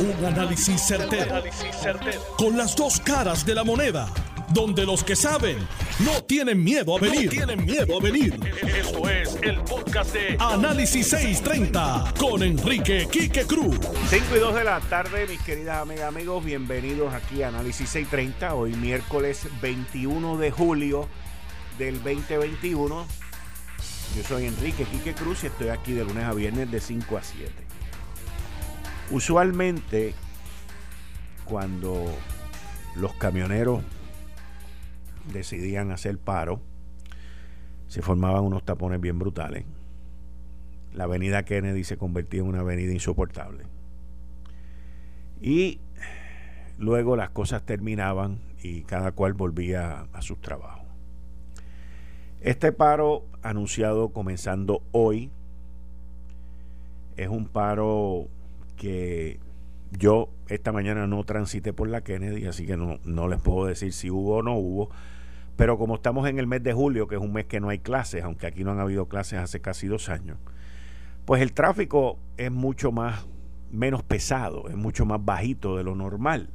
Un análisis certero, Con las dos caras de la moneda. Donde los que saben no tienen miedo a venir. tienen miedo a venir. Esto es el podcast de Análisis 630 con Enrique Quique Cruz. 5 y 2 de la tarde, mis queridas amigas, amigos. Bienvenidos aquí a Análisis 630. Hoy miércoles 21 de julio del 2021. Yo soy Enrique Quique Cruz y estoy aquí de lunes a viernes de 5 a 7. Usualmente, cuando los camioneros decidían hacer paro, se formaban unos tapones bien brutales. La avenida Kennedy se convertía en una avenida insoportable. Y luego las cosas terminaban y cada cual volvía a sus trabajos. Este paro anunciado comenzando hoy es un paro que yo esta mañana no transité por la Kennedy, así que no, no les puedo decir si hubo o no hubo. Pero como estamos en el mes de julio, que es un mes que no hay clases, aunque aquí no han habido clases hace casi dos años, pues el tráfico es mucho más, menos pesado, es mucho más bajito de lo normal.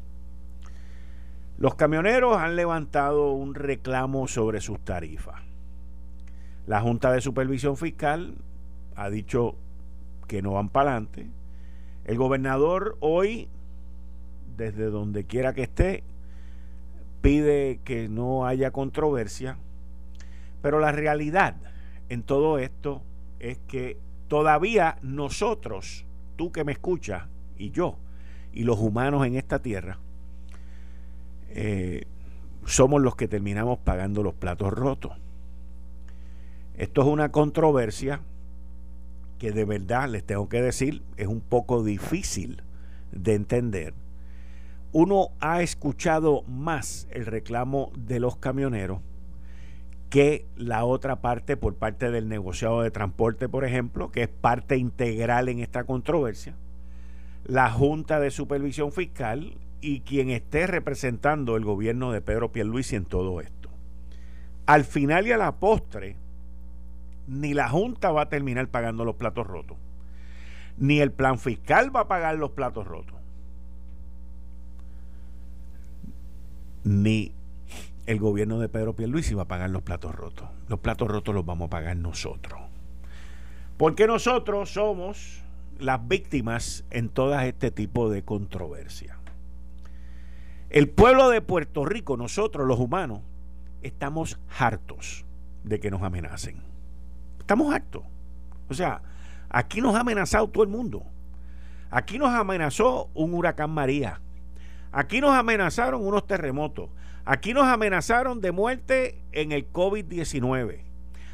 Los camioneros han levantado un reclamo sobre sus tarifas. La Junta de Supervisión Fiscal ha dicho que no van para adelante el gobernador hoy, desde donde quiera que esté, pide que no haya controversia, pero la realidad en todo esto es que todavía nosotros, tú que me escuchas y yo, y los humanos en esta tierra, eh, somos los que terminamos pagando los platos rotos. Esto es una controversia que de verdad les tengo que decir es un poco difícil de entender. Uno ha escuchado más el reclamo de los camioneros que la otra parte por parte del negociado de transporte, por ejemplo, que es parte integral en esta controversia, la Junta de Supervisión Fiscal y quien esté representando el gobierno de Pedro Pierluisi en todo esto. Al final y a la postre, ni la Junta va a terminar pagando los platos rotos, ni el plan fiscal va a pagar los platos rotos, ni el gobierno de Pedro Pierluisi va a pagar los platos rotos. Los platos rotos los vamos a pagar nosotros. Porque nosotros somos las víctimas en todo este tipo de controversia. El pueblo de Puerto Rico, nosotros los humanos, estamos hartos de que nos amenacen. Estamos hartos. O sea, aquí nos ha amenazado todo el mundo. Aquí nos amenazó un huracán María. Aquí nos amenazaron unos terremotos. Aquí nos amenazaron de muerte en el COVID-19.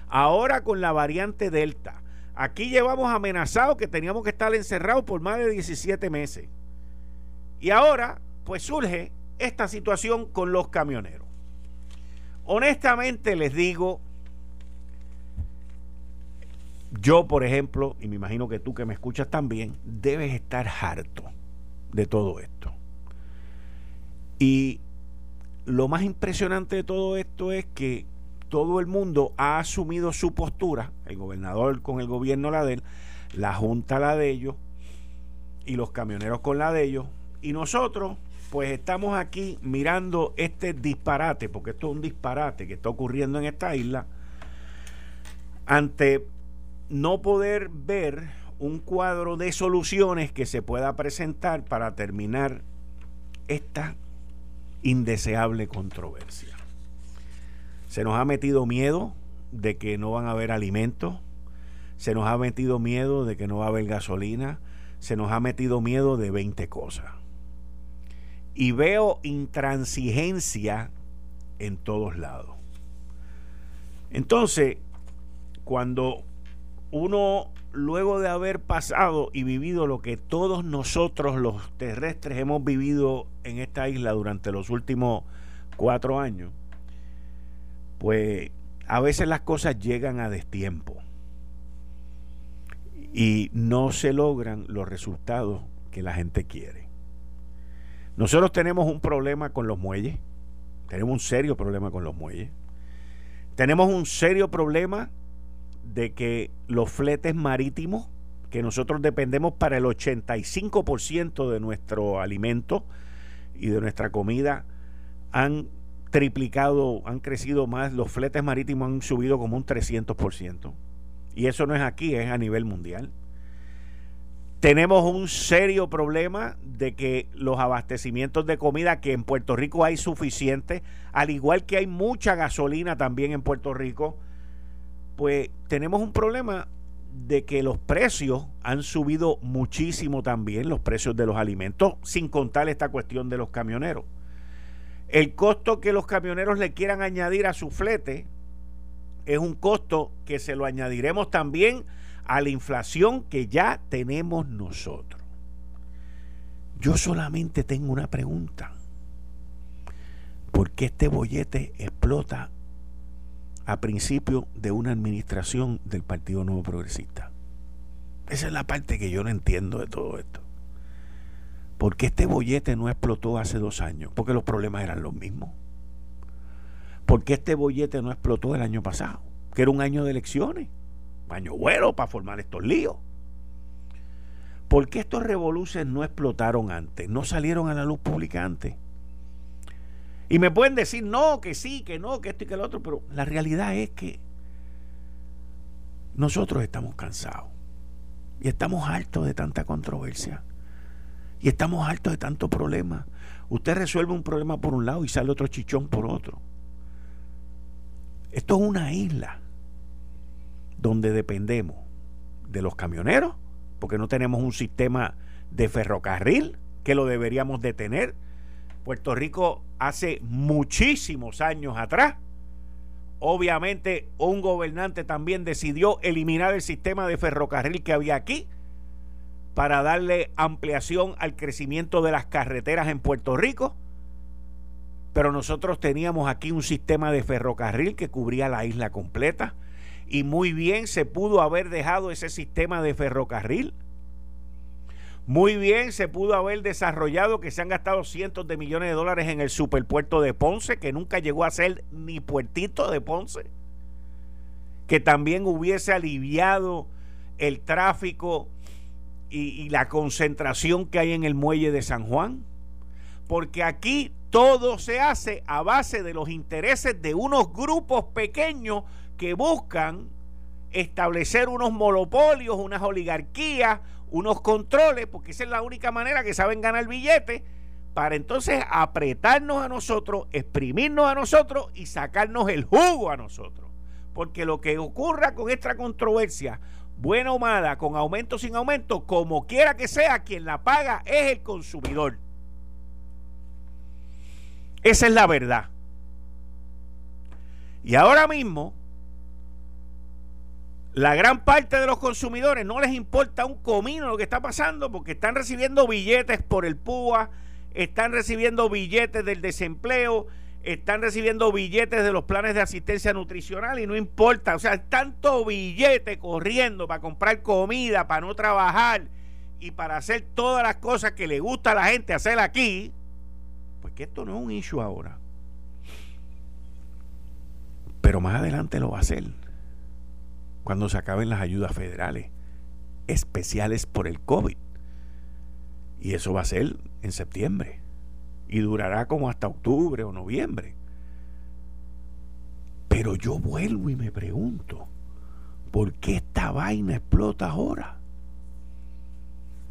Ahora con la variante Delta. Aquí llevamos amenazado que teníamos que estar encerrados por más de 17 meses. Y ahora, pues surge esta situación con los camioneros. Honestamente les digo yo, por ejemplo, y me imagino que tú que me escuchas también, debes estar harto de todo esto. Y lo más impresionante de todo esto es que todo el mundo ha asumido su postura, el gobernador con el gobierno la de él, la junta la de ellos y los camioneros con la de ellos, y nosotros pues estamos aquí mirando este disparate, porque esto es un disparate que está ocurriendo en esta isla, ante no poder ver un cuadro de soluciones que se pueda presentar para terminar esta indeseable controversia. Se nos ha metido miedo de que no van a haber alimentos, se nos ha metido miedo de que no va a haber gasolina, se nos ha metido miedo de 20 cosas. Y veo intransigencia en todos lados. Entonces, cuando uno luego de haber pasado y vivido lo que todos nosotros los terrestres hemos vivido en esta isla durante los últimos cuatro años, pues a veces las cosas llegan a destiempo. Y no se logran los resultados que la gente quiere. Nosotros tenemos un problema con los muelles, tenemos un serio problema con los muelles, tenemos un serio problema de que los fletes marítimos que nosotros dependemos para el 85% de nuestro alimento y de nuestra comida, han triplicado, han crecido más, los fletes marítimos han subido como un 300%. Y eso no es aquí, es a nivel mundial. Tenemos un serio problema de que los abastecimientos de comida, que en Puerto Rico hay suficiente, al igual que hay mucha gasolina también en Puerto Rico, pues tenemos un problema de que los precios han subido muchísimo también, los precios de los alimentos, sin contar esta cuestión de los camioneros. El costo que los camioneros le quieran añadir a su flete es un costo que se lo añadiremos también a la inflación que ya tenemos nosotros. Yo solamente tengo una pregunta. ¿Por qué este bollete explota a principio de una administración del Partido Nuevo Progresista? Esa es la parte que yo no entiendo de todo esto. ¿Por qué este bollete no explotó hace dos años? Porque los problemas eran los mismos. ¿Por qué este bollete no explotó el año pasado? Que era un año de elecciones. Año bueno para formar estos líos. ¿Por qué estos revoluciones no explotaron antes? No salieron a la luz pública antes. Y me pueden decir, no, que sí, que no, que esto y que lo otro, pero la realidad es que nosotros estamos cansados y estamos hartos de tanta controversia. Y estamos hartos de tanto problema. Usted resuelve un problema por un lado y sale otro chichón por otro. Esto es una isla donde dependemos de los camioneros, porque no tenemos un sistema de ferrocarril que lo deberíamos de tener. Puerto Rico hace muchísimos años atrás, obviamente un gobernante también decidió eliminar el sistema de ferrocarril que había aquí para darle ampliación al crecimiento de las carreteras en Puerto Rico. Pero nosotros teníamos aquí un sistema de ferrocarril que cubría la isla completa y muy bien se pudo haber dejado ese sistema de ferrocarril. Muy bien se pudo haber desarrollado que se han gastado cientos de millones de dólares en el superpuerto de Ponce, que nunca llegó a ser ni puertito de Ponce, que también hubiese aliviado el tráfico y, la concentración que hay en el muelle de San Juan. Porque aquí todo se hace a base de los intereses de unos grupos pequeños que buscan establecer unos monopolios, unas oligarquías, unos controles, porque esa es la única manera que saben ganar billete, para entonces apretarnos a nosotros, exprimirnos a nosotros y sacarnos el jugo a nosotros. Porque lo que ocurra con esta controversia buena o mala, con aumento o sin aumento, como quiera que sea, quien la paga es el consumidor. Esa es la verdad. Y ahora mismo, la gran parte de los consumidores no les importa un comino lo que está pasando porque están recibiendo billetes por el PUA, están recibiendo billetes del desempleo, están recibiendo billetes de los planes de asistencia nutricional y no importa, o sea, tanto billete corriendo para comprar comida, para no trabajar y para hacer todas las cosas que le gusta a la gente hacer aquí, pues que esto no es un issue ahora. Pero más adelante lo va a hacer cuando se acaben las ayudas federales especiales por el COVID. Y eso va a ser en septiembre y durará como hasta octubre o noviembre. Pero yo vuelvo y me pregunto, ¿por qué esta vaina explota ahora?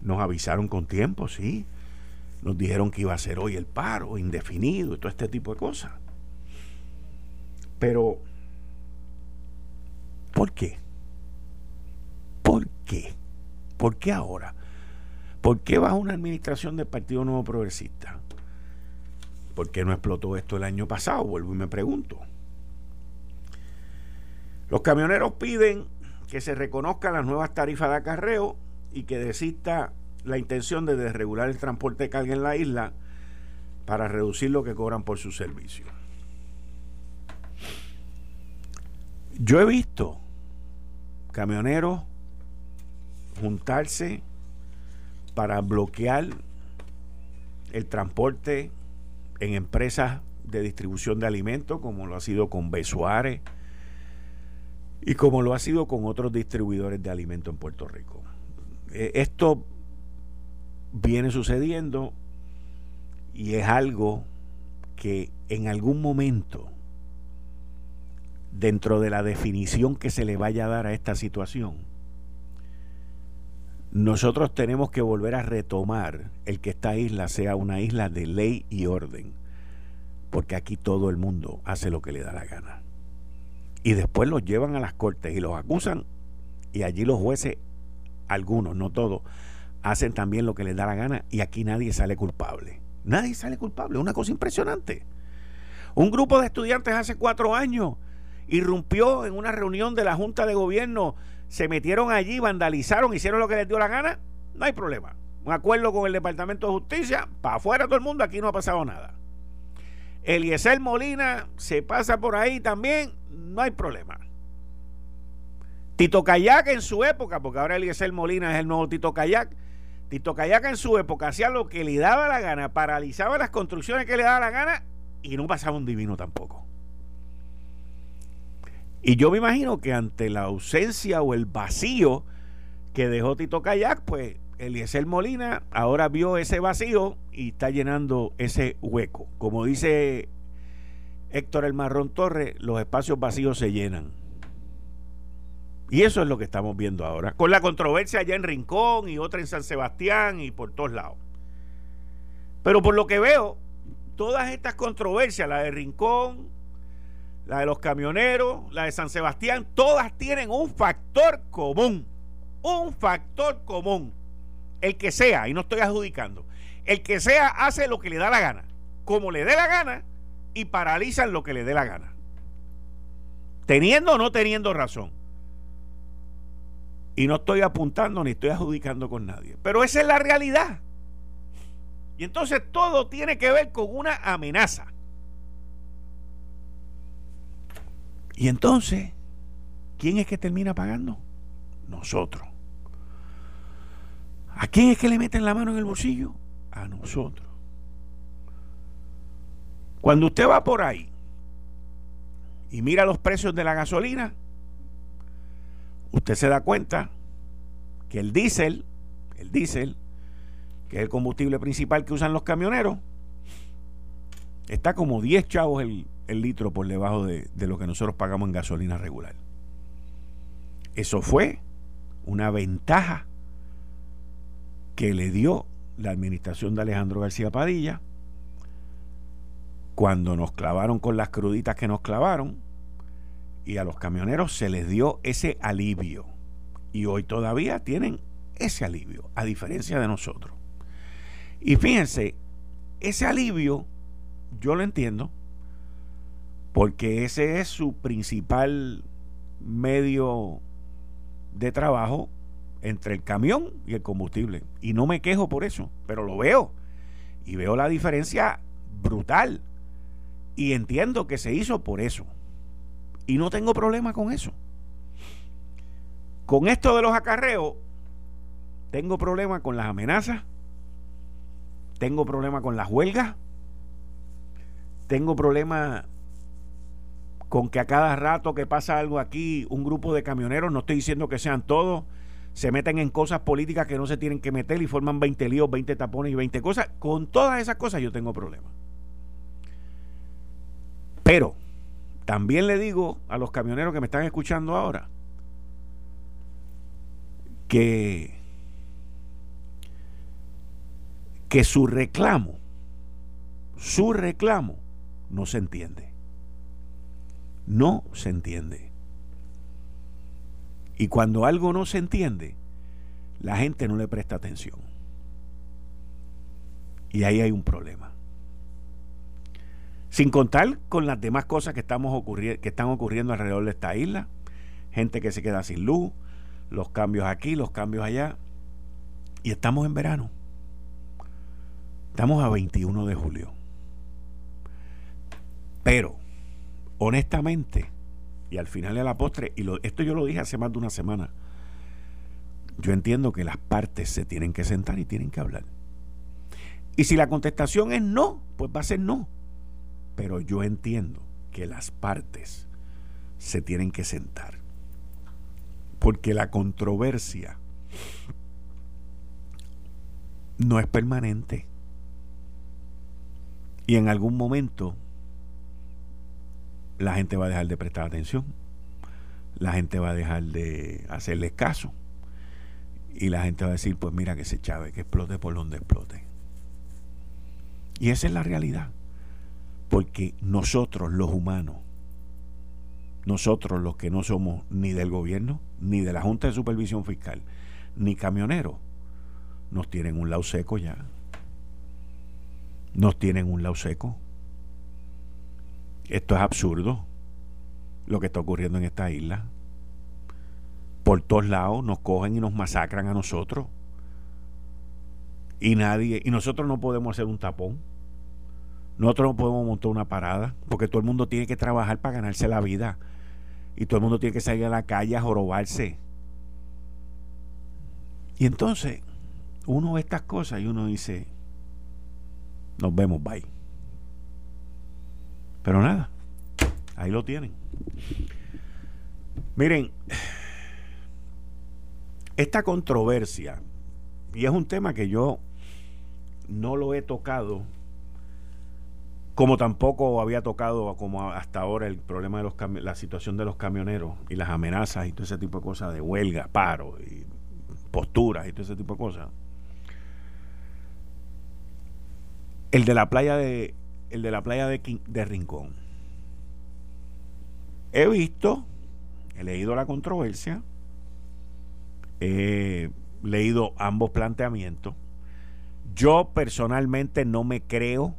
Nos avisaron con tiempo, sí. Nos dijeron que iba a ser hoy el paro, indefinido y todo este tipo de cosas. Pero, ¿por qué? ¿Por qué? ¿Por qué ahora? ¿Por qué bajo una administración del Partido Nuevo Progresista? ¿Por qué no explotó esto el año pasado? Vuelvo y me pregunto. Los camioneros piden que se reconozcan las nuevas tarifas de acarreo y que desista la intención de desregular el transporte de carga en la isla para reducir lo que cobran por su servicio. Yo he visto camioneros juntarse para bloquear el transporte en empresas de distribución de alimentos, como lo ha sido con Besuárez y como lo ha sido con otros distribuidores de alimentos en Puerto Rico. eh, esto viene sucediendo y es algo que en algún momento, dentro de la definición que se le vaya a dar a esta situación, nosotros tenemos que volver a retomar el que esta isla sea una isla de ley y orden, porque aquí todo el mundo hace lo que le da la gana. Y después los llevan a las cortes y los acusan y allí los jueces, algunos, no todos, hacen también lo que les da la gana y aquí nadie sale culpable. Nadie sale culpable, una cosa impresionante. Un grupo de estudiantes hace cuatro años irrumpió en una reunión de la Junta de Gobierno, se metieron allí, vandalizaron, hicieron lo que les dio la gana, no hay problema. Un acuerdo con el Departamento de Justicia, para afuera todo el mundo, aquí no ha pasado nada. Eliezer Molina se pasa por ahí también, no hay problema. Tito Kayak en su época, porque ahora Eliezer Molina es el nuevo Tito Kayak, Tito Kayak en su época hacía lo que le daba la gana, paralizaba las construcciones que le daba la gana y no pasaba un divino tampoco. Y yo me imagino que ante la ausencia o el vacío que dejó Tito Kayak, pues Eliezer Molina ahora vio ese vacío y está llenando ese hueco. Como dice Héctor El Marrón Torres, los espacios vacíos se llenan. Y eso es lo que estamos viendo ahora, con la controversia allá en Rincón y otra en San Sebastián y por todos lados. Pero por lo que veo, todas estas controversias, la de Rincón, la de los camioneros, la de San Sebastián, todas tienen un factor común. Un factor común. El que sea, y no estoy adjudicando, el que sea hace lo que le da la gana, como le dé la gana, y paralizan lo que le dé la gana. Teniendo o no teniendo razón. Y no estoy apuntando ni estoy adjudicando con nadie. Pero esa es la realidad. Y entonces todo tiene que ver con una amenaza. Y entonces, ¿quién es que termina pagando? Nosotros. ¿A quién es que le meten la mano en el bolsillo? A nosotros. Cuando usted va por ahí y mira los precios de la gasolina, usted se da cuenta que el diésel, el diésel, que es el combustible principal que usan los camioneros, está como 10 chavos el, el litro por debajo de, lo que nosotros pagamos en gasolina regular. Eso fue una ventaja que le dio la administración de Alejandro García Padilla cuando nos clavaron con las cruditas que nos clavaron y a los camioneros se les dio ese alivio. Y hoy todavía tienen ese alivio, a diferencia de nosotros. Y fíjense, ese alivio yo lo entiendo, porque ese es su principal medio de trabajo entre el camión y el combustible. Y no me quejo por eso, pero lo veo. Y veo la diferencia brutal. Y entiendo que se hizo por eso. Y no tengo problema con eso. Con esto de los acarreos, tengo problema con las amenazas, tengo problema con las huelgas, tengo problema con que a cada rato que pasa algo aquí, un grupo de camioneros, no estoy diciendo que sean todos, se meten en cosas políticas que no se tienen que meter y forman 20 líos, 20 tapones y 20 cosas. Con todas esas cosas yo tengo problemas. Pero también le digo a los camioneros que me están escuchando ahora que, que su reclamo, su reclamo no se entiende. No se entiende. Y cuando algo no se entiende, la gente no le presta atención. Y ahí hay un problema. Sin contar con las demás cosas que, estamos que están ocurriendo alrededor de esta isla. Gente que se queda sin luz, los cambios aquí, los cambios allá. Y estamos en verano. Estamos a 21 de julio. Pero, honestamente, y al final de la postre, y esto yo lo dije hace más de una semana, yo entiendo que las partes se tienen que sentar y tienen que hablar. Y si la contestación es no, pues va a ser no. Pero yo entiendo que las partes se tienen que sentar. Porque la controversia no es permanente. Y en algún momento la gente va a dejar de prestar atención, la gente va a dejar de hacerle caso y la gente va a decir, pues mira que se chave, que explote por donde explote. Y esa es la realidad, porque nosotros los humanos, nosotros los que no somos ni del gobierno, ni de la Junta de Supervisión Fiscal, ni camioneros, nos tienen un lado seco ya. Nos tienen un lado seco. Esto es absurdo lo que está ocurriendo en esta isla. Por todos lados nos cogen y nos masacran a nosotros. Y nadie, y nosotros no podemos hacer un tapón. Nosotros no podemos montar una parada, porque todo el mundo tiene que trabajar para ganarse la vida. Y todo el mundo tiene que salir a la calle a jorobarse. Y entonces, uno ve estas cosas y uno dice, nos vemos, bye. Pero nada, ahí lo tienen. Miren, esta controversia, y es un tema que yo no lo he tocado, como tampoco había tocado como hasta ahora el problema de los la situación de los camioneros y las amenazas y todo ese tipo de cosas de huelga, paro y posturas y todo ese tipo de cosas. El de la playa de el de la playa de, Rincón. He visto, he leído la controversia, he leído ambos planteamientos. Yo personalmente no me creo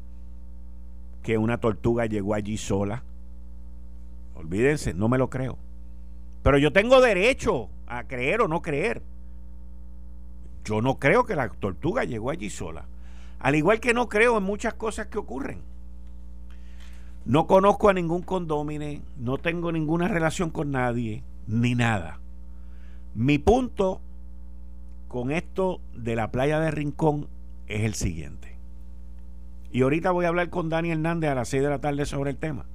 que una tortuga llegó allí sola. Olvídense, no me lo creo. Pero yo tengo derecho a creer o no creer. Yo no creo que la tortuga llegó allí sola. Al igual que no creo en muchas cosas que ocurren. No conozco a ningún condómine, no tengo ninguna relación con nadie, ni nada. Mi punto con esto de la playa de Rincón es el siguiente. Y ahorita voy a hablar con Dani Hernández a las 6 de la tarde sobre el tema.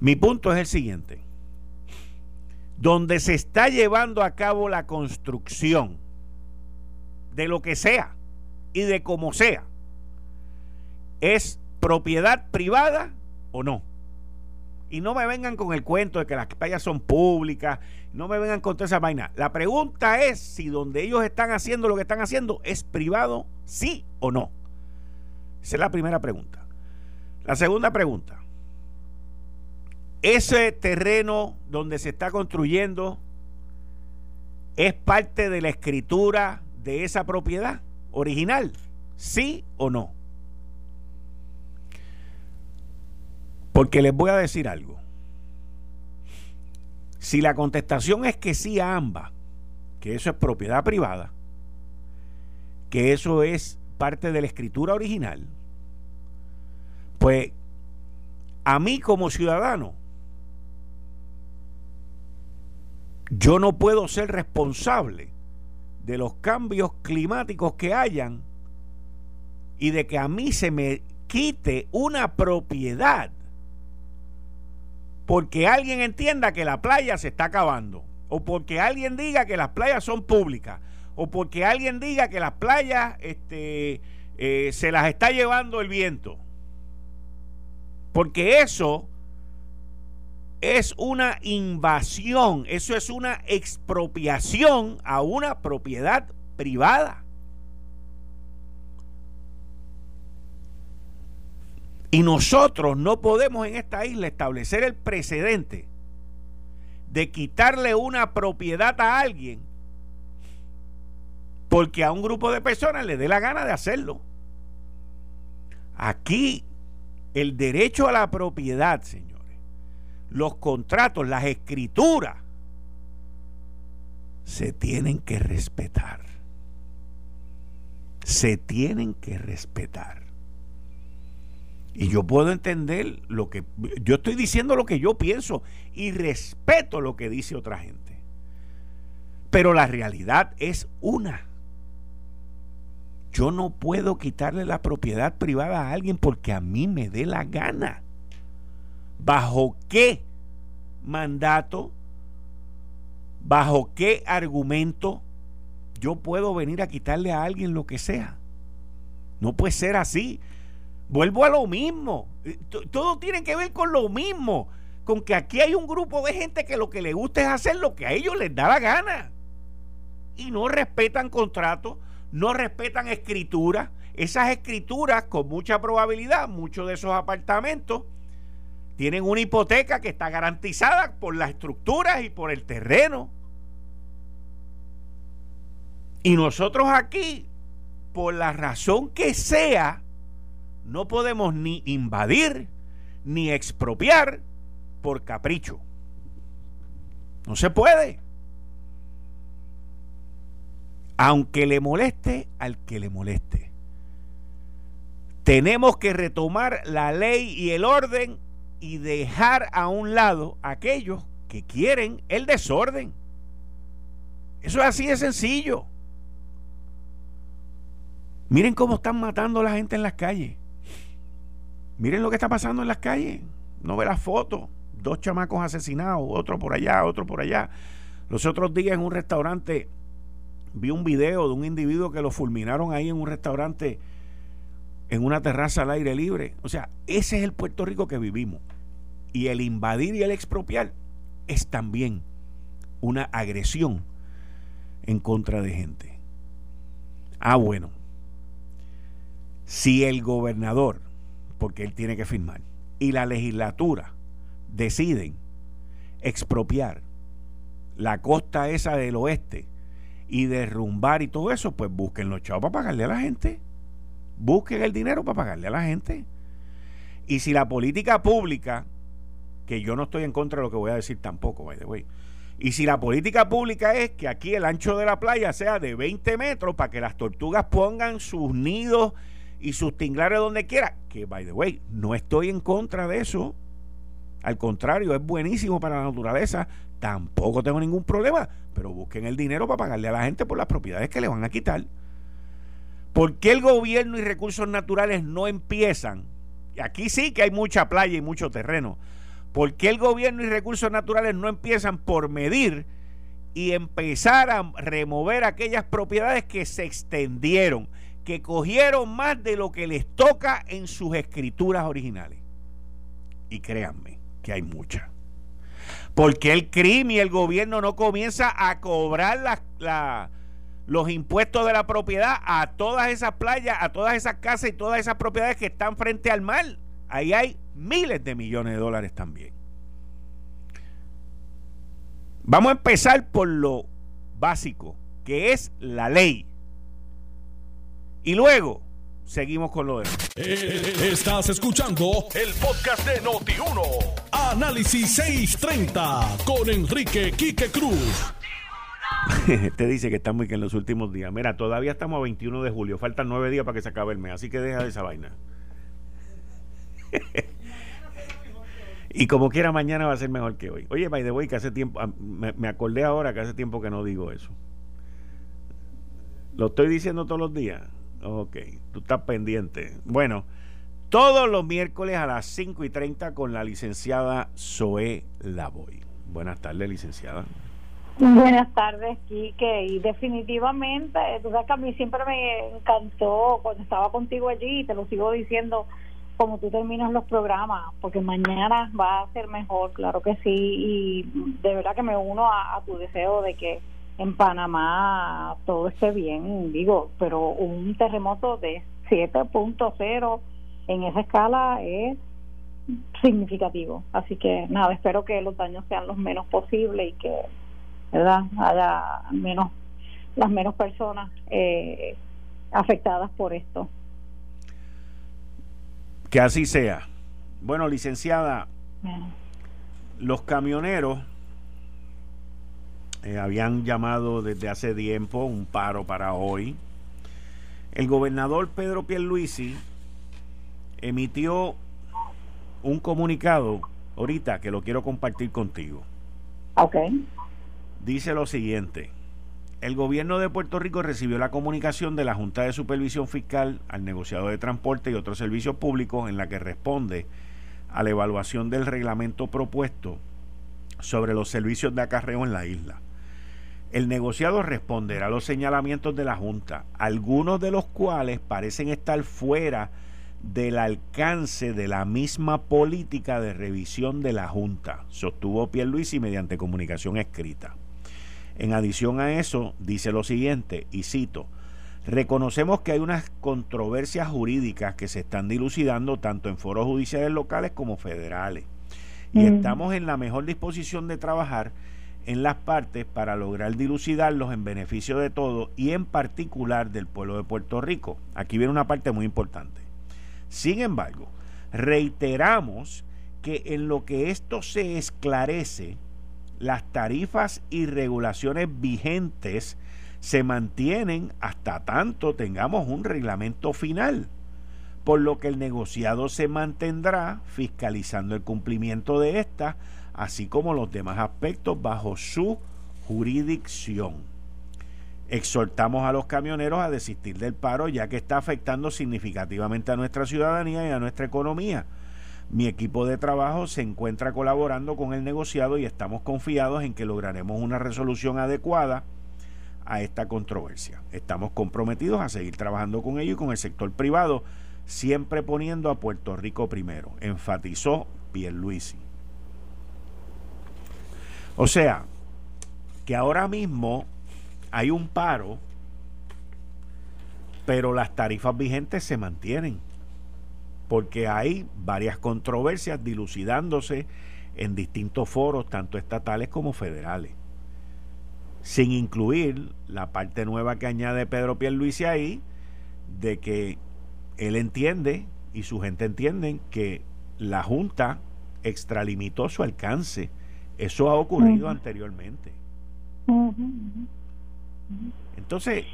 Mi punto es el siguiente. Donde se está llevando a cabo la construcción de lo que sea y de como sea, es propiedad privada o no. Y no me vengan con el cuento de que las playas son públicas, no me vengan con toda esa vaina. La pregunta es si donde ellos están haciendo lo que están haciendo es privado, sí o no. Esa es la primera pregunta. La segunda pregunta. ¿Ese terreno donde se está construyendo es parte de la escritura de esa propiedad original? ¿Sí o no? Porque les voy a decir algo. Si la contestación es que sí a ambas, que eso es propiedad privada, que eso es parte de la escritura original, pues a mí como ciudadano, yo no puedo ser responsable de los cambios climáticos que hayan y de que a mí se me quite una propiedad porque alguien entienda que la playa se está acabando, o porque alguien diga que las playas son públicas, o porque alguien diga que las playas este, eh, se las está llevando el viento. Porque eso es una invasión, eso es una expropiación a una propiedad privada. Y nosotros no podemos en esta isla establecer el precedente de quitarle una propiedad a alguien porque a un grupo de personas le dé la gana de hacerlo. Aquí el derecho a la propiedad, señores, los contratos, las escrituras, se tienen que respetar. Se tienen que respetar. Y yo puedo entender lo que yo estoy diciendo lo que yo pienso y respeto lo que dice otra gente. Pero la realidad es una. Yo no puedo quitarle la propiedad privada a alguien porque a mí me dé la gana. ¿Bajo qué mandato? ¿Bajo qué argumento? yo puedo venir a quitarle a alguien lo que sea. No puede ser así. Vuelvo a lo mismo. Eh, todo tiene que ver con lo mismo. Con que aquí hay un grupo de gente que lo que le gusta es hacer lo que a ellos les da la gana. Y no respetan contratos, no respetan escrituras. Esas escrituras, con mucha probabilidad, muchos de esos apartamentos tienen una hipoteca que está garantizada por las estructuras y por el terreno. Y nosotros aquí, por la razón que sea, no podemos ni invadir ni expropiar por capricho. No se puede. Aunque le moleste al que le moleste. Tenemos que retomar la ley y el orden y dejar a un lado aquellos que quieren el desorden. Eso es así de sencillo. Miren cómo están matando a la gente en las calles. Miren lo que está pasando en las calles. No ve las fotos. Dos chamacos asesinados, otro por allá, otro por allá. Los otros días en un restaurante vi un video de un individuo que lo fulminaron ahí en un restaurante en una terraza al aire libre. O sea, ese es el Puerto Rico que vivimos. Y el invadir y el expropiar es también una agresión en contra de gente. Ah, bueno. Si el gobernador, porque él tiene que firmar, y la legislatura deciden expropiar la costa esa del oeste y derrumbar y todo eso, pues busquen los chavos para pagarle a la gente busquen el dinero para pagarle a la gente. Y si la política pública, que yo no estoy en contra de lo que voy a decir tampoco, by the way, y si la política pública es que aquí el ancho de la playa sea de 20 metros para que las tortugas pongan sus nidos y sus tinglares donde quiera, que by the way, no estoy en contra de eso. Al contrario, es buenísimo para la naturaleza. Tampoco tengo ningún problema. Pero busquen el dinero para pagarle a la gente por las propiedades que le van a quitar. ¿Por qué el gobierno y recursos naturales no empiezan? Aquí sí que hay mucha playa y mucho terreno. ¿Por qué el gobierno y recursos naturales no empiezan por medir y empezar a remover aquellas propiedades que se extendieron, que cogieron más de lo que les toca en sus escrituras originales? Y créanme que hay muchas. Porque el crimen y el gobierno no comienza a cobrar la, los impuestos de la propiedad a todas esas playas, a todas esas casas y todas esas propiedades que están frente al mar. Ahí hay miles de millones de dólares también. Vamos a empezar por lo básico, que es la ley. Y luego seguimos con lo demás. Eh, estás escuchando el podcast de Noti1. Análisis 630 con Enrique Quique Cruz. Te dice que estamos que en los últimos días. Mira, todavía estamos a 21 de julio. Faltan nueve días para que se acabe el mes. Así que deja de esa vaina. y como quiera, mañana va a ser mejor que hoy. Oye, by the way, que hace tiempo. Me, acordé ahora que hace tiempo que no digo eso. Lo estoy diciendo todos los días. Ok, tú estás pendiente. Bueno, todos los miércoles a las 5 y 30 con la licenciada Zoe Lavoy. Buenas tardes, licenciada. Buenas tardes, Quique. Y definitivamente, tú sabes que a mí siempre me encantó cuando estaba contigo allí, y te lo sigo diciendo, como tú terminas los programas, porque mañana va a ser mejor, claro que sí. Y de verdad que me uno a, tu deseo de que en Panamá todo esté bien, digo, pero un terremoto de 7.0 en esa escala es significativo. Así que nada, espero que los daños sean los menos posibles y que ¿verdad? Haya menos, las menos personas eh, afectadas por esto. Que así sea. Bueno, licenciada, los camioneros eh, habían llamado desde hace tiempo un paro para hoy. El gobernador Pedro Pierluisi emitió un comunicado ahorita que lo quiero compartir contigo. Okay dice lo siguiente. El gobierno de Puerto Rico recibió la comunicación de la Junta de Supervisión Fiscal al negociado de transporte y otros servicios públicos en la que responde a la evaluación del reglamento propuesto sobre los servicios de acarreo en la isla. El negociado responderá a los señalamientos de la Junta, algunos de los cuales parecen estar fuera del alcance de la misma política de revisión de la Junta, sostuvo Pierluisi mediante comunicación escrita. En adición a eso, dice lo siguiente, y cito, reconocemos que hay unas controversias jurídicas que se están dilucidando tanto en foros judiciales locales como federales, y estamos en la mejor disposición de trabajar en las partes para lograr dilucidarlos en beneficio de todos y en particular del pueblo de Puerto Rico. Aquí viene una parte muy importante. Sin embargo, reiteramos que en lo que esto se esclarece, las tarifas y regulaciones vigentes se mantienen hasta tanto tengamos un reglamento final, por lo que el negociado se mantendrá fiscalizando el cumplimiento de esta, así como los demás aspectos bajo su jurisdicción. Exhortamos a los camioneros a desistir del paro ya que está afectando significativamente a nuestra ciudadanía y a nuestra economía. Mi equipo de trabajo se encuentra colaborando con el negociado y estamos confiados en que lograremos una resolución adecuada a esta controversia. Estamos comprometidos a seguir trabajando con ellos y con el sector privado, siempre poniendo a Puerto Rico primero, enfatizó Pierluisi. O sea, que ahora mismo hay un paro, pero las tarifas vigentes se mantienen, porque hay varias controversias dilucidándose en distintos foros, tanto estatales como federales, sin incluir la parte nueva que añade Pedro Pierluisi ahí, de que él entiende y su gente entienden que la Junta extralimitó su alcance. Eso ha ocurrido anteriormente. Entonces,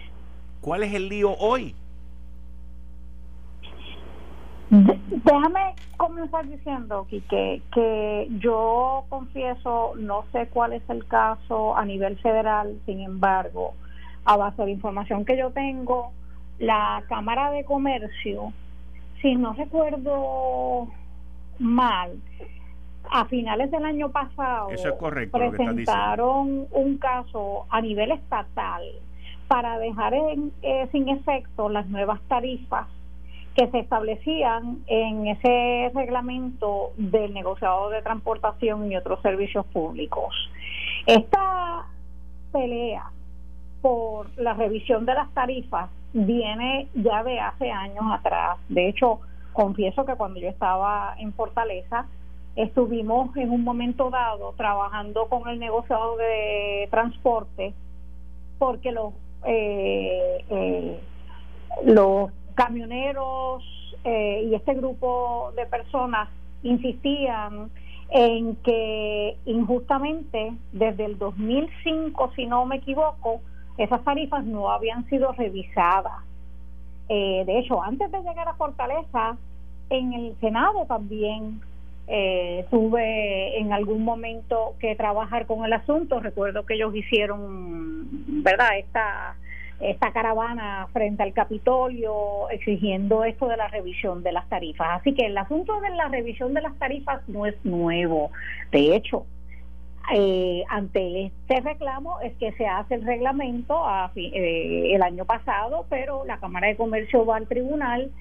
¿cuál es el lío hoy? Déjame comenzar diciendo que, que yo confieso, no sé cuál es el caso a nivel federal, sin embargo, a base de información que yo tengo, la Cámara de Comercio, si no recuerdo mal, a finales del año pasado presentaron un caso a nivel estatal para dejar en, eh, sin efecto las nuevas tarifas que se establecían en ese reglamento del negociado de transportación y otros servicios públicos. Esta pelea por la revisión de las tarifas viene ya de hace años atrás. De hecho, confieso que cuando yo estaba en Fortaleza, estuvimos en un momento dado trabajando con el negociado de transporte porque los eh, eh, los camioneros eh, y este grupo de personas insistían en que injustamente desde el 2005 si no me equivoco esas tarifas no habían sido revisadas. De hecho antes de llegar a Fortaleza en el Senado también eh, tuve en algún momento que trabajar con el asunto. Recuerdo que ellos hicieron, ¿verdad?, esta, esta caravana frente al Capitolio exigiendo esto de la revisión de las tarifas. Así que el asunto de la revisión de las tarifas no es nuevo. De hecho, eh, ante este reclamo es que se hace el reglamento eh, el año pasado, pero la Cámara de Comercio va al tribunal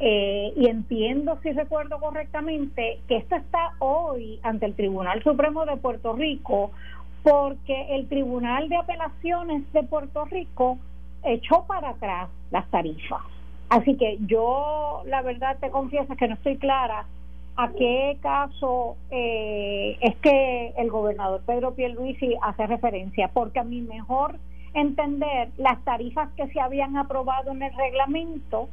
eh, y entiendo, si recuerdo correctamente, que esto está hoy ante el Tribunal Supremo de Puerto Rico porque el Tribunal de Apelaciones de Puerto Rico echó para atrás las tarifas. Así que yo, la verdad, te confieso que no estoy clara a qué caso eh, es que el gobernador Pedro Pierluisi hace referencia, porque a mi mejor entender, las tarifas que se habían aprobado en el reglamento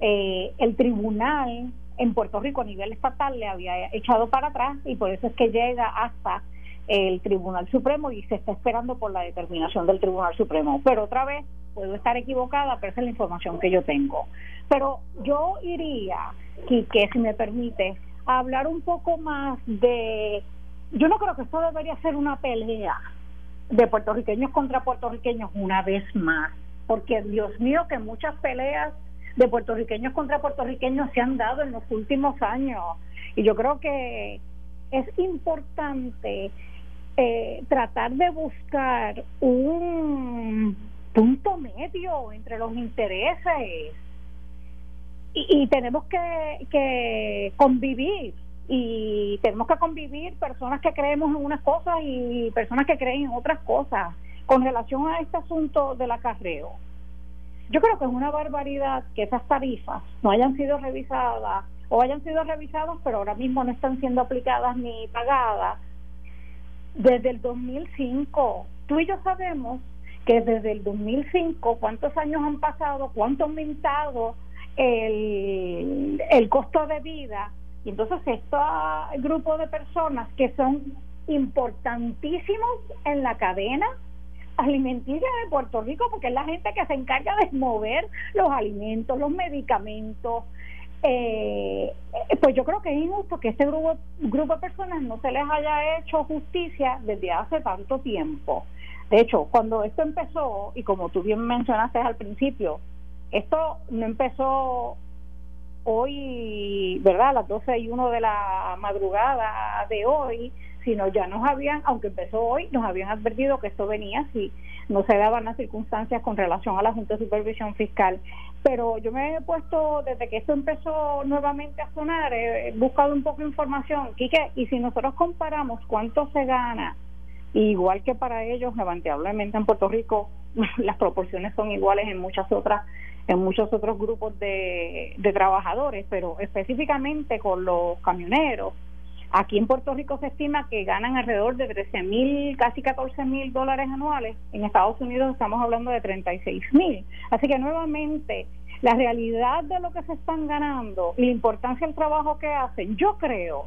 eh, el tribunal en Puerto Rico a nivel estatal le había echado para atrás y por eso es que llega hasta el Tribunal Supremo y se está esperando por la determinación del Tribunal Supremo. Pero otra vez, puedo estar equivocada, pero esa es la información que yo tengo. Pero yo iría, que si me permite, a hablar un poco más de... Yo no creo que esto debería ser una pelea de puertorriqueños contra puertorriqueños una vez más, porque Dios mío que muchas peleas de puertorriqueños contra puertorriqueños se han dado en los últimos años. Y yo creo que es importante eh, tratar de buscar un punto medio entre los intereses y, tenemos que, que convivir y tenemos que convivir personas que creemos en unas cosas y personas que creen en otras cosas con relación a este asunto del acarreo. Yo creo que es una barbaridad que esas tarifas no hayan sido revisadas o hayan sido revisadas, pero ahora mismo no están siendo aplicadas ni pagadas desde el 2005. Tú y yo sabemos que desde el 2005, cuántos años han pasado, cuánto ha aumentado el, el costo de vida. Y entonces este grupo de personas que son importantísimos en la cadena alimenticia de Puerto Rico porque es la gente que se encarga de mover los alimentos, los medicamentos. Eh, pues yo creo que es injusto que este grupo, grupo de personas no se les haya hecho justicia desde hace tanto tiempo. De hecho, cuando esto empezó, y como tú bien mencionaste al principio, esto no empezó hoy, ¿verdad? A las 12 y 1 de la madrugada de hoy, sino ya nos habían, aunque empezó hoy, nos habían advertido que esto venía si no se daban las circunstancias con relación a la Junta de Supervisión Fiscal. Pero yo me he puesto, desde que esto empezó nuevamente a sonar, he buscado un poco de información. Quique, y si nosotros comparamos cuánto se gana, igual que para ellos, lamentablemente en Puerto Rico, las proporciones son iguales en muchas otras en muchos otros grupos de, de trabajadores, pero específicamente con los camioneros, Aquí en Puerto Rico se estima que ganan alrededor de 13 mil, casi 14 mil dólares anuales. En Estados Unidos estamos hablando de 36 mil. Así que nuevamente, la realidad de lo que se están ganando la importancia del trabajo que hacen, yo creo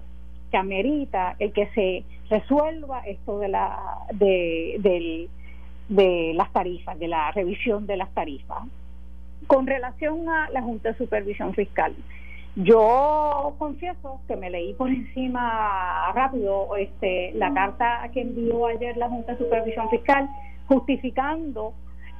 que amerita el que se resuelva esto de la de, de las tarifas, de la revisión de las tarifas. Con relación a la Junta de Supervisión Fiscal, yo confieso que me leí por encima rápido este, la carta que envió ayer la Junta de Supervisión Fiscal justificando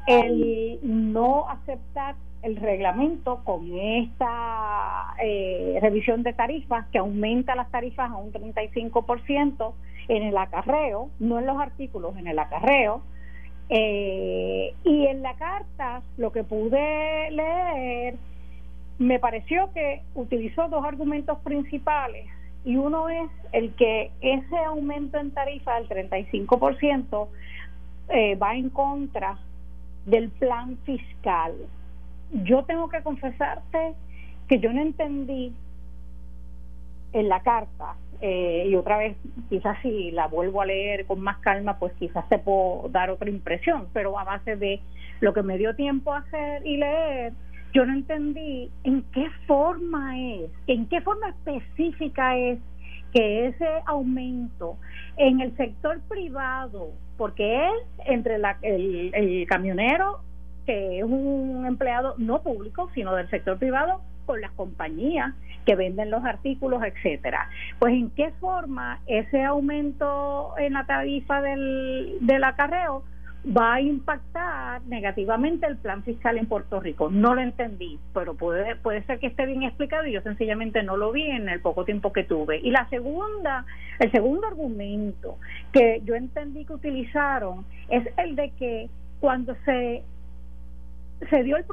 el no aceptar el reglamento con esta eh, revisión de tarifas que aumenta las tarifas a un 35% en el acarreo, no en los artículos, en el acarreo. Eh, y en la carta lo que pude leer me pareció que utilizó dos argumentos principales y uno es el que ese aumento en tarifa del 35% eh, va en contra del plan fiscal. Yo tengo que confesarte que yo no entendí en la carta, eh, y otra vez, quizás si la vuelvo a leer con más calma, pues quizás te puedo dar otra impresión, pero a base de lo que me dio tiempo a hacer y leer, yo no entendí en qué forma es, en qué forma específica es que ese aumento en el sector privado, porque es entre el, el camionero, que es un empleado no público, sino del sector privado, con las compañías que venden los artículos, etcétera. Pues en qué forma ese aumento en la tarifa del, del acarreo va a impactar negativamente el plan fiscal en Puerto Rico. No lo entendí, pero puede, puede ser que esté bien explicado y yo sencillamente no lo vi en el poco tiempo que tuve. Y la segunda, el segundo argumento que yo entendí que utilizaron es el de que cuando se se dio el,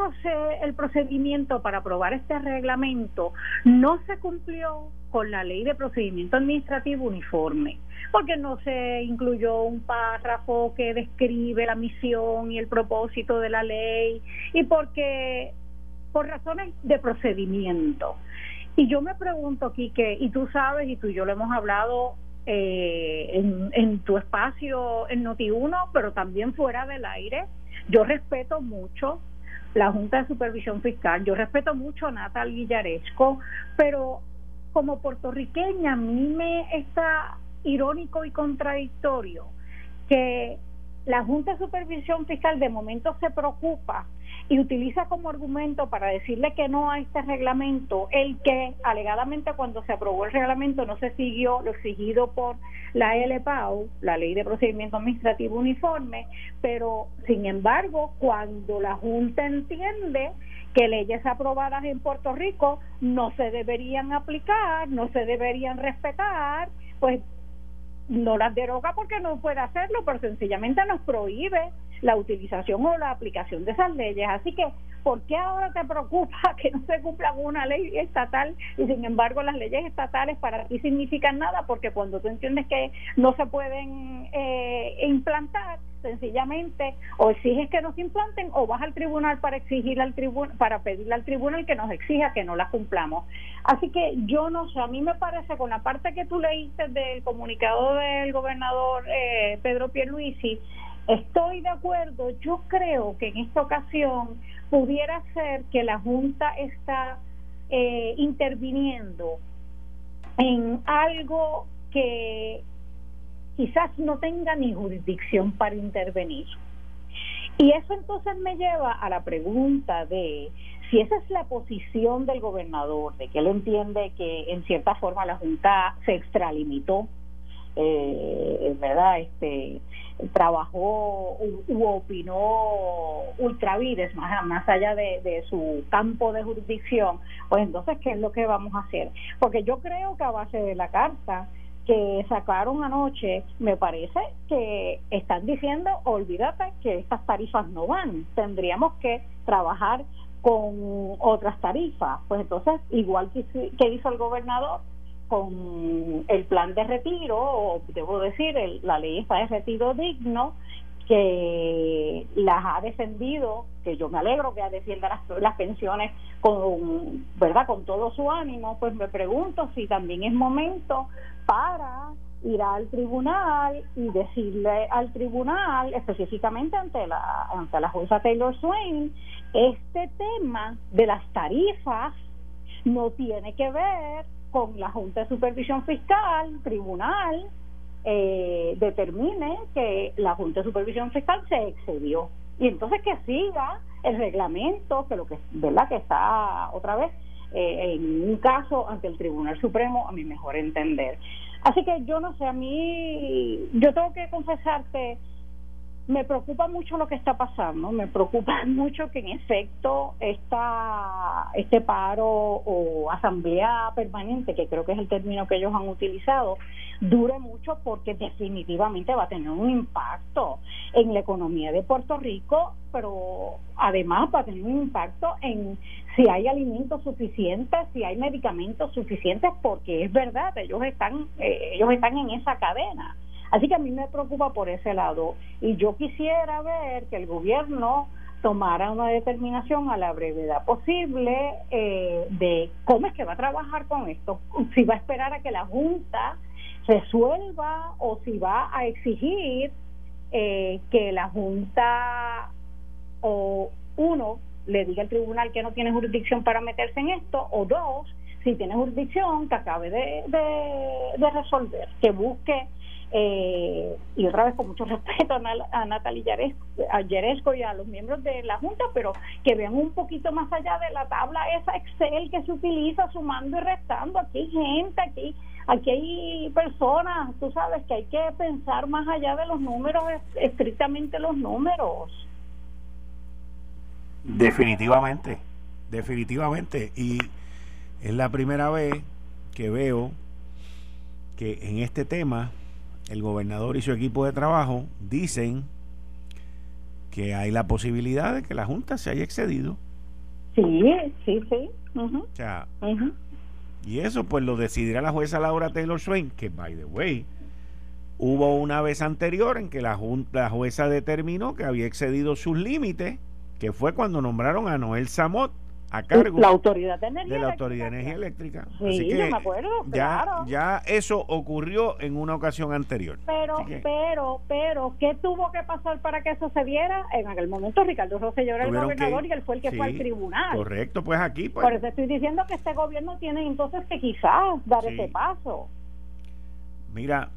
el procedimiento para aprobar este reglamento, no se cumplió con la ley de procedimiento administrativo uniforme, porque no se incluyó un párrafo que describe la misión y el propósito de la ley, y porque por razones de procedimiento. Y yo me pregunto, Quique, y tú sabes, y tú y yo lo hemos hablado eh, en, en tu espacio en Noti1, pero también fuera del aire, yo respeto mucho la Junta de Supervisión Fiscal. Yo respeto mucho a Natal Villaresco, pero como puertorriqueña a mí me está irónico y contradictorio que la Junta de Supervisión Fiscal de momento se preocupa y utiliza como argumento para decirle que no a este reglamento el que alegadamente cuando se aprobó el reglamento no se siguió lo exigido por la LPAU, la Ley de Procedimiento Administrativo Uniforme, pero sin embargo cuando la Junta entiende que leyes aprobadas en Puerto Rico no se deberían aplicar, no se deberían respetar, pues no las deroga porque no puede hacerlo, pero sencillamente nos prohíbe la utilización o la aplicación de esas leyes. Así que, ¿por qué ahora te preocupa que no se cumpla una ley estatal y sin embargo las leyes estatales para ti significan nada? Porque cuando tú entiendes que no se pueden eh, implantar, sencillamente o exiges que nos implanten o vas al tribunal para exigir al tribunal para pedirle al tribunal que nos exija que no las cumplamos. Así que yo no sé, a mí me parece con la parte que tú leíste del comunicado del gobernador eh, Pedro Pierluisi, Estoy de acuerdo, yo creo que en esta ocasión pudiera ser que la Junta está eh, interviniendo en algo que quizás no tenga ni jurisdicción para intervenir. Y eso entonces me lleva a la pregunta de si esa es la posición del gobernador, de que él entiende que en cierta forma la Junta se extralimitó, eh, ¿verdad? Este, trabajó u, opinó ultravides más, más allá de, de, su campo de jurisdicción, pues entonces, ¿qué es lo que vamos a hacer? Porque yo creo que a base de la carta que sacaron anoche, me parece que están diciendo, olvídate que estas tarifas no van, tendríamos que trabajar con otras tarifas. Pues entonces, igual que, que hizo el gobernador, con el plan de retiro, o debo decir, la ley está de retiro digno, que las ha defendido, que yo me alegro que defienda las, las pensiones con, ¿verdad? con todo su ánimo, pues me pregunto si también es momento para ir al tribunal y decirle al tribunal, específicamente ante la, ante la jueza Taylor Swain, este tema de las tarifas no tiene que ver con la Junta de Supervisión Fiscal, tribunal, eh, determine que la Junta de Supervisión Fiscal se excedió. Y entonces que siga el reglamento, que lo que verdad que está otra vez eh, en un caso ante el Tribunal Supremo, a mi mejor entender. Así que yo no sé, a mí, yo tengo que confesarte, me preocupa mucho lo que está pasando, me preocupa mucho que en efecto esta, este paro o asamblea permanente, que creo que es el término que ellos han utilizado, dure mucho porque definitivamente va a tener un impacto en la economía de Puerto Rico, pero además va a tener un impacto en si hay alimentos suficientes, si hay medicamentos suficientes, porque es verdad, ellos están, eh, ellos están en esa cadena Así que a mí me preocupa por ese lado. Y yo quisiera ver que el gobierno tomara una determinación a la brevedad posible eh, de cómo es que va a trabajar con esto, si va a esperar a que la Junta resuelva o si va a exigir eh, que la Junta o uno le diga al tribunal que no tiene jurisdicción para meterse en esto o dos, si tiene jurisdicción que acabe de, de resolver, que busque eh, y otra vez con mucho respeto a, Natalia Yeresco y a los miembros de la Junta, pero que vean un poquito más allá de la tabla esa Excel que se utiliza sumando y restando. Aquí hay gente, aquí, aquí hay personas, tú sabes que hay que pensar más allá de los números, estrictamente los números. Definitivamente, definitivamente. Y es la primera vez que veo que en este tema el gobernador y su equipo de trabajo dicen que hay la posibilidad de que la Junta se haya excedido. Sí, sí, sí. O sea, y eso pues lo decidirá la jueza Laura Taylor Swain, que by the way, hubo una vez anterior en que la, junta, la jueza determinó que había excedido sus límites, que fue cuando nombraron a Noel Samot a cargo la autoridad de, energía la autoridad de energía eléctrica. Sí, me acuerdo ya ya eso ocurrió en una ocasión anterior. Pero pero pero qué tuvo que pasar para que eso se diera en aquel momento Ricardo Rosselló era el gobernador y él fue el que fue al tribunal. correcto pues aquí pues, por eso estoy diciendo que este gobierno tiene entonces que quizás dar ese paso. Mira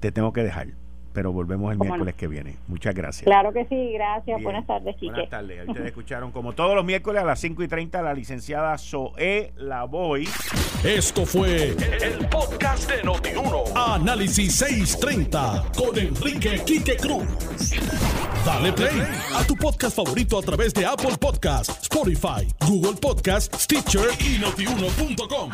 te tengo que dejar pero volvemos el miércoles que viene. Muchas gracias. Claro que sí, gracias. Buenas tardes, Quique. Buenas tardes. Ustedes escucharon como todos los miércoles a las 5 y 30 la licenciada Zoe Lavoy. Esto fue el, podcast de Notiuno. Análisis 630 con Enrique Quique Cruz. Dale play a tu podcast favorito a través de Apple Podcasts, Spotify, Google Podcasts, Stitcher y notiuno.com.